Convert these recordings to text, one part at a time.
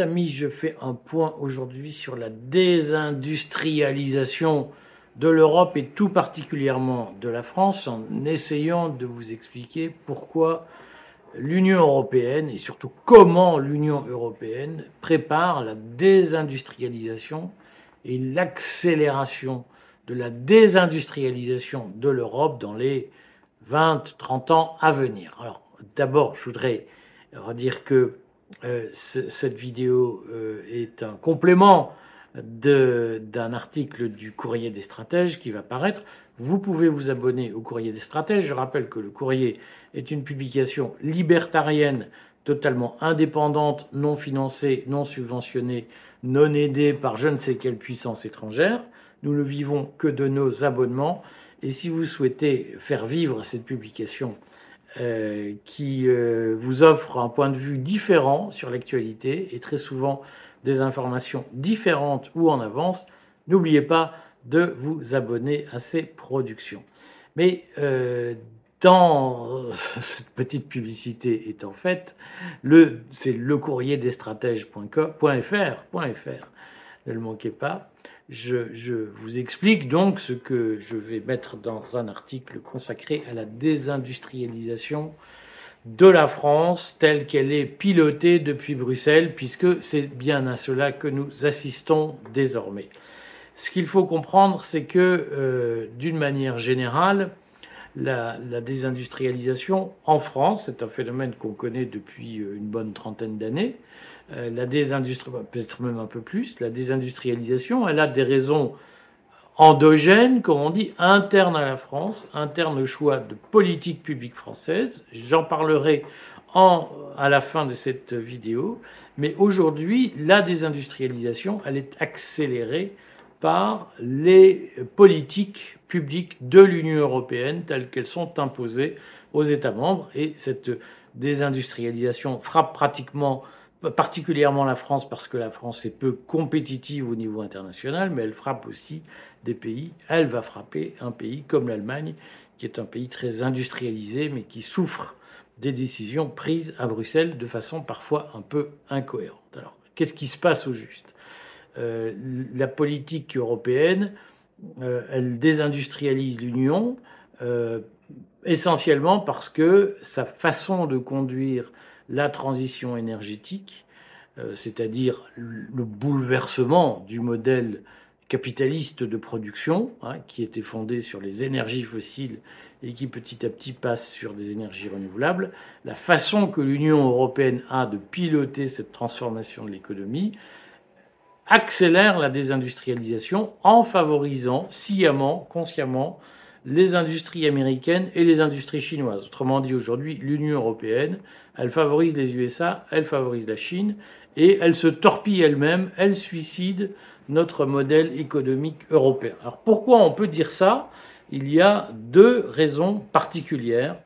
Amis, je fais un point aujourd'hui sur la désindustrialisation de l'Europe et tout particulièrement de la France en essayant de vous expliquer pourquoi l'Union européenne et surtout comment l'Union européenne prépare la désindustrialisation et l'accélération de la désindustrialisation de l'Europe dans les 20-30 ans à venir. Alors d'abord, je voudrais redire que cette vidéo euh, est un complément d'un article du Courrier des stratèges qui va paraître. Vous pouvez vous abonner au Courrier des stratèges. Je rappelle que le Courrier est une publication libertarienne, totalement indépendante, non financée, non subventionnée, non aidée par je ne sais quelle puissance étrangère. Nous ne vivons que de nos abonnements. Et si vous souhaitez faire vivre cette publication euh, qui euh, vous offre un point de vue différent sur l'actualité et très souvent des informations différentes ou en avance, n'oubliez pas de vous abonner à ces productions. Mais euh, dans cette petite publicité étant faite, le, c'est le courrier des stratèges.fr, ne le manquez pas. Je, vous explique donc ce que je vais mettre dans un article consacré à la désindustrialisation de la France telle qu'elle est pilotée depuis Bruxelles, puisque c'est bien à cela que nous assistons désormais. Ce qu'il faut comprendre, c'est que, euh, d'une manière générale, la, la, désindustrialisation en France, c'est un phénomène qu'on connaît depuis euh, une bonne trentaine d'années, la désindustrialisation, peut-être même un peu plus, la désindustrialisation, elle a des raisons endogènes, comme on dit, internes à la France, internes au choix de politique publique française. J'en parlerai à la fin de cette vidéo. Mais aujourd'hui, la désindustrialisation, elle est accélérée par les politiques publiques de l'Union européenne telles qu'elles sont imposées aux États membres. Et cette désindustrialisation frappe pratiquement particulièrement la France parce que la France est peu compétitive au niveau international, mais elle frappe aussi des pays. Elle va frapper un pays comme l'Allemagne, qui est un pays très industrialisé, mais qui souffre des décisions prises à Bruxelles de façon parfois un peu incohérente. Alors, qu'est-ce qui se passe au juste? Euh, La politique européenne, euh, elle désindustrialise l'Union, euh, essentiellement parce que sa façon de conduire la transition énergétique, euh, c'est-à-dire le bouleversement du modèle capitaliste de production, hein, qui était fondé sur les énergies fossiles et qui petit à petit passe sur des énergies renouvelables, la façon que l'Union européenne a de piloter cette transformation de l'économie accélère la désindustrialisation en favorisant sciemment, consciemment, les industries américaines et les industries chinoises. Autrement dit, aujourd'hui, l'Union européenne, elle favorise les USA, elle favorise la Chine, et elle se torpille elle-même, elle suicide notre modèle économique européen. Alors pourquoi on peut dire ça? Il y a deux raisons particulières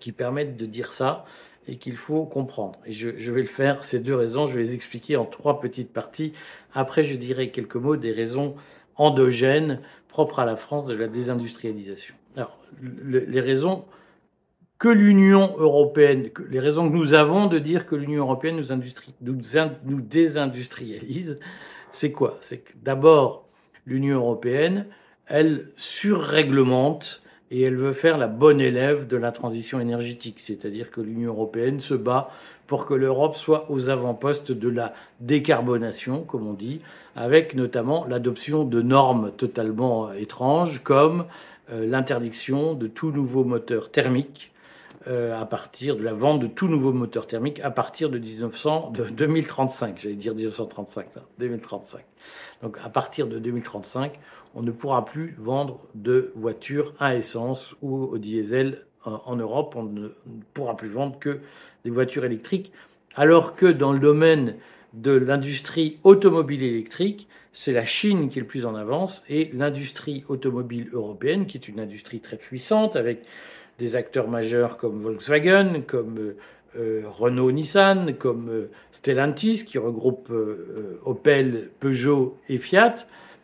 qui permettent de dire ça et qu'il faut comprendre. Et je, vais le faire, ces deux raisons, je vais les expliquer en trois petites parties. Après, je dirai quelques mots des raisons endogènes propre à la France de la désindustrialisation. Alors, les raisons que l'Union européenne, les raisons que nous avons de dire que l'Union européenne nous, nous, désindustrialise, c'est quoi? C'est que d'abord, l'Union européenne, elle surréglemente et elle veut faire la bonne élève de la transition énergétique, c'est-à-dire que l'Union européenne se bat pour que l'Europe soit aux avant-postes de la décarbonation, comme on dit, avec notamment l'adoption de normes totalement étranges comme euh, l'interdiction de tout nouveau moteur thermique euh, à partir de la vente de tout nouveau moteur thermique à partir de, 1900, de 2035, j'allais dire 1935, ça, 2035. Donc à partir de 2035, on ne pourra plus vendre de voitures à essence ou au diesel en Europe, on ne pourra plus vendre que des voitures électriques, alors que dans le domaine de l'industrie automobile électrique, c'est la Chine qui est le plus en avance et l'industrie automobile européenne, qui est une industrie très puissante avec des acteurs majeurs comme Volkswagen, comme euh, euh, Renault-Nissan, comme euh, Stellantis, qui regroupe Opel, Peugeot et Fiat.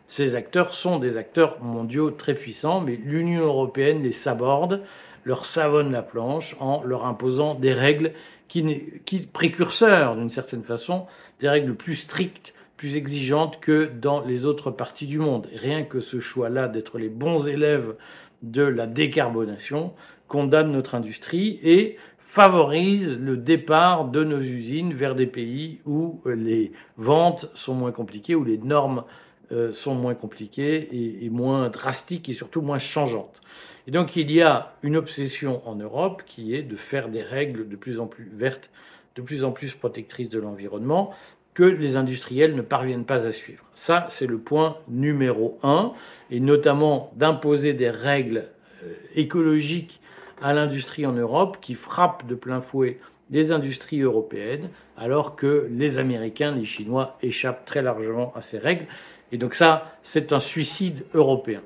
Ces acteurs sont des acteurs mondiaux très puissants, mais l'Union européenne les saborde, leur savonne la planche en leur imposant des règles qui, qui précurseur d'une certaine façon des règles plus strictes, plus exigeantes que dans les autres parties du monde. rien que ce choix-là d'être les bons élèves de la décarbonation condamne notre industrie et favorise le départ de nos usines vers des pays où les ventes sont moins compliquées, où les normes euh, sont moins compliquées et, moins drastiques et surtout moins changeantes. Et donc il y a une obsession en Europe qui est de faire des règles de plus en plus vertes, de plus en plus protectrices de l'environnement, que les industriels ne parviennent pas à suivre. Ça, c'est le point numéro un, et notamment d'imposer des règles euh, écologiques à l'industrie en Europe qui frappent de plein fouet les industries européennes, alors que les Américains, les Chinois échappent très largement à ces règles. Et donc ça, c'est un suicide européen.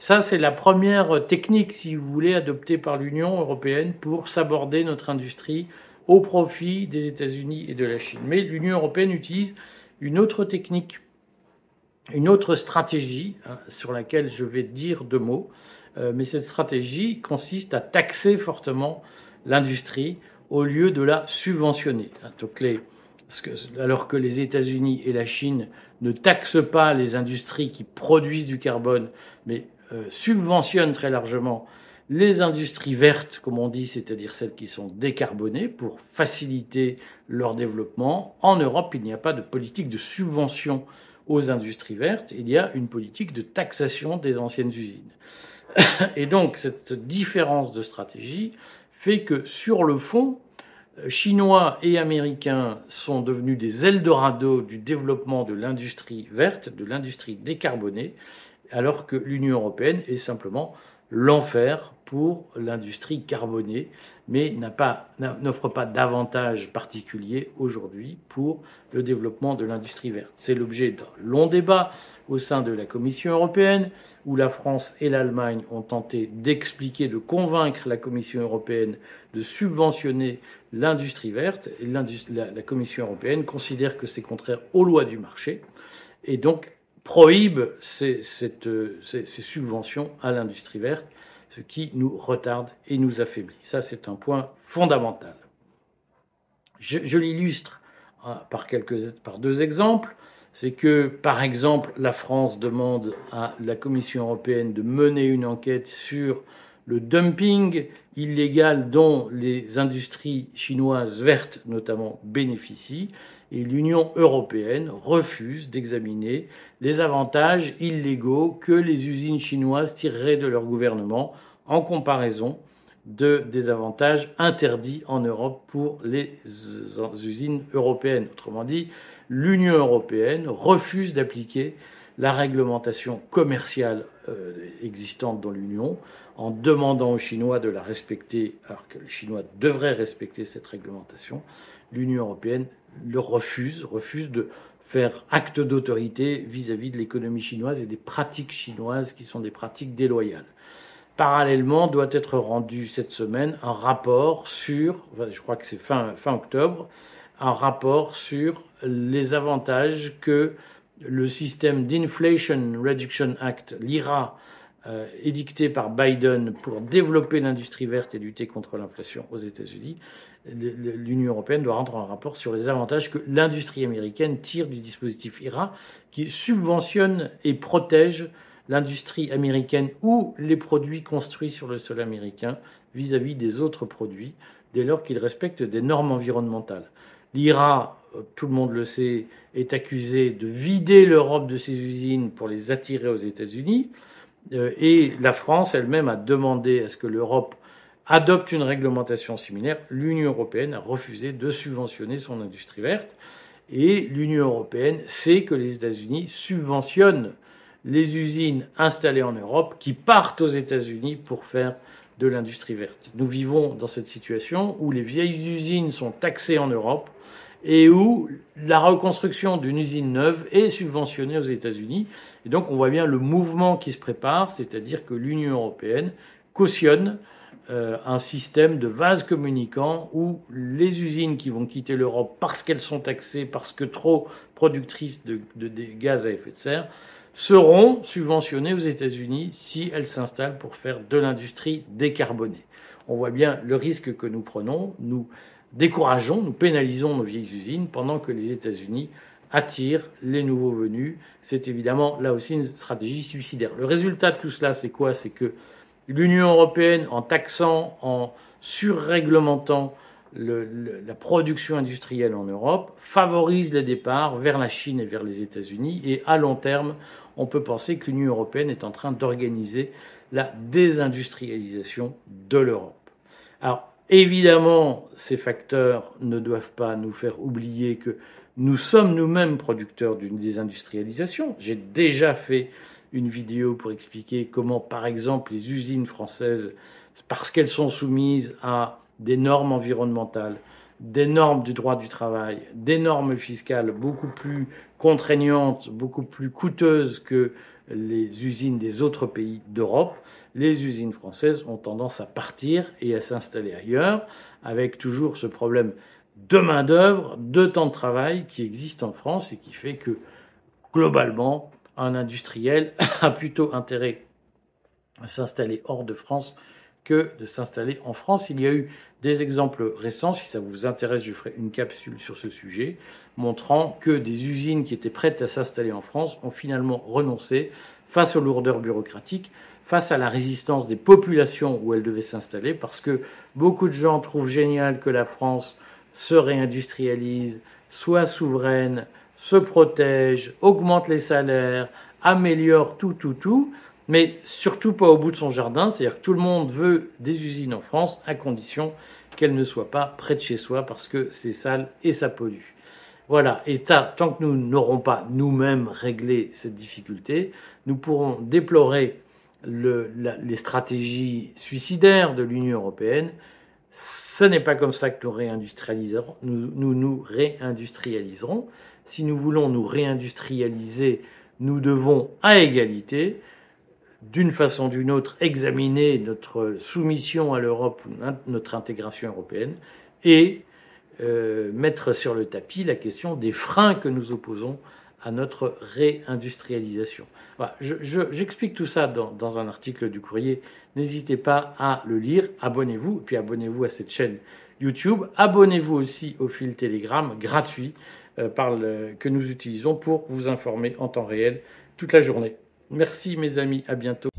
Ça, c'est la première technique, si vous voulez, adoptée par l'Union européenne pour s'aborder notre industrie au profit des États-Unis et de la Chine. Mais l'Union européenne utilise une autre technique, une autre stratégie, hein, sur laquelle je vais dire deux mots. Euh, mais cette stratégie consiste à taxer fortement l'industrie au lieu de la subventionner. Hein, alors que les États-Unis et la Chine ne taxent pas les industries qui produisent du carbone, mais euh, subventionnent très largement les industries vertes, comme on dit, c'est-à-dire celles qui sont décarbonées pour faciliter leur développement. En Europe, il n'y a pas de politique de subvention aux industries vertes, il y a une politique de taxation des anciennes usines. Et donc, cette différence de stratégie fait que sur le fond, Chinois et Américains sont devenus des Eldorado du développement de l'industrie verte, de l'industrie décarbonée, alors que l'Union européenne est simplement l'enfer pour l'industrie carbonée, mais n'offre pas, pas d'avantages particuliers aujourd'hui pour le développement de l'industrie verte. C'est l'objet d'un long débat au sein de la Commission européenne, où la France et l'Allemagne ont tenté d'expliquer, de convaincre la Commission européenne de subventionner l'industrie verte. La, la Commission européenne considère que c'est contraire aux lois du marché et donc prohibe ces, ces, subventions à l'industrie verte, ce qui nous retarde et nous affaiblit. Ça, c'est un point fondamental. Je, l'illustre hein, par deux exemples c'est que, par exemple, la France demande à la Commission européenne de mener une enquête sur le dumping illégal dont les industries chinoises vertes notamment bénéficient, et l'Union européenne refuse d'examiner les avantages illégaux que les usines chinoises tireraient de leur gouvernement en comparaison de, des avantages interdits en Europe pour les usines européennes. Autrement dit, l'Union européenne refuse d'appliquer la réglementation commerciale euh, existante dans l'Union en demandant aux Chinois de la respecter alors que les Chinois devraient respecter cette réglementation. L'Union européenne le refuse, refuse de faire acte d'autorité vis-à-vis de l'économie chinoise et des pratiques chinoises qui sont des pratiques déloyales. Parallèlement, doit être rendu cette semaine un rapport sur, je crois que c'est fin, octobre, un rapport sur les avantages que le système d'Inflation Reduction Act, l'IRA, euh, édicté par Biden pour développer l'industrie verte et lutter contre l'inflation aux États-Unis, l'Union européenne doit rendre un rapport sur les avantages que l'industrie américaine tire du dispositif IRA, qui subventionne et protège l'industrie américaine ou les produits construits sur le sol américain vis-à-vis -vis des autres produits, dès lors qu'ils respectent des normes environnementales. L'IRA, euh, tout le monde le sait, est accusé de vider l'Europe de ses usines pour les attirer aux États-Unis. Euh, et la France elle-même a demandé à ce que l'Europe adopte une réglementation similaire. L'Union européenne a refusé de subventionner son industrie verte. Et l'Union européenne sait que les États-Unis subventionnent les usines installées en Europe qui partent aux États-Unis pour faire de l'industrie verte. Nous vivons dans cette situation où les vieilles usines sont taxées en Europe et où la reconstruction d'une usine neuve est subventionnée aux États-Unis. Et donc on voit bien le mouvement qui se prépare, c'est-à-dire que l'Union européenne cautionne euh, un système de vase communicant où les usines qui vont quitter l'Europe parce qu'elles sont taxées, parce que trop productrices de, de, de, gaz à effet de serre, seront subventionnées aux États-Unis si elles s'installent pour faire de l'industrie décarbonée. On voit bien le risque que nous prenons. Nous décourageons, nous pénalisons nos vieilles usines pendant que les États-Unis attirent les nouveaux venus. C'est évidemment là aussi une stratégie suicidaire. Le résultat de tout cela, c'est quoi? C'est que l'Union européenne, en taxant, en surréglementant la production industrielle en Europe, favorise les départs vers la Chine et vers les États-Unis. Et à long terme, on peut penser que l'Union européenne est en train d'organiser la désindustrialisation de l'Europe. Alors, évidemment, ces facteurs ne doivent pas nous faire oublier que nous sommes nous-mêmes producteurs d'une désindustrialisation. J'ai déjà fait une vidéo pour expliquer comment, par exemple, les usines françaises, parce qu'elles sont soumises à des normes environnementales, des normes du droit du travail, des normes fiscales beaucoup plus contraignantes, beaucoup plus coûteuses que les usines des autres pays d'Europe, les usines françaises ont tendance à partir et à s'installer ailleurs, avec toujours ce problème de main-d'œuvre, de temps de travail qui existe en France et qui fait que, globalement, un industriel a plutôt intérêt à s'installer hors de France que de s'installer en France. Il y a eu des exemples récents, si ça vous intéresse, je ferai une capsule sur ce sujet, montrant que des usines qui étaient prêtes à s'installer en France ont finalement renoncé face aux lourdeurs bureaucratiques, face à la résistance des populations où elles devaient s'installer, parce que beaucoup de gens trouvent génial que la France se réindustrialise, soit souveraine, se protège, augmente les salaires, améliore tout, tout, tout, mais surtout pas au bout de son jardin. C'est-à-dire que tout le monde veut des usines en France à condition qu'elles ne soient pas près de chez soi parce que c'est sale et ça pollue. Voilà, et tant que nous n'aurons pas nous-mêmes réglé cette difficulté, nous pourrons déplorer les stratégies suicidaires de l'Union européenne. Ce n'est pas comme ça que nous réindustrialiserons. nous, nous réindustrialiserons. Si nous voulons nous réindustrialiser, nous devons, à égalité, d'une façon ou d'une autre, examiner notre soumission à l'Europe ou notre intégration européenne et euh, mettre sur le tapis la question des freins que nous opposons à notre réindustrialisation. J'explique tout ça dans, dans, un article du courrier. N'hésitez pas à le lire. Abonnez-vous, puis abonnez-vous à cette chaîne YouTube. Abonnez-vous aussi au fil Telegram gratuit euh, que nous utilisons pour vous informer en temps réel toute la journée. Merci mes amis, à bientôt.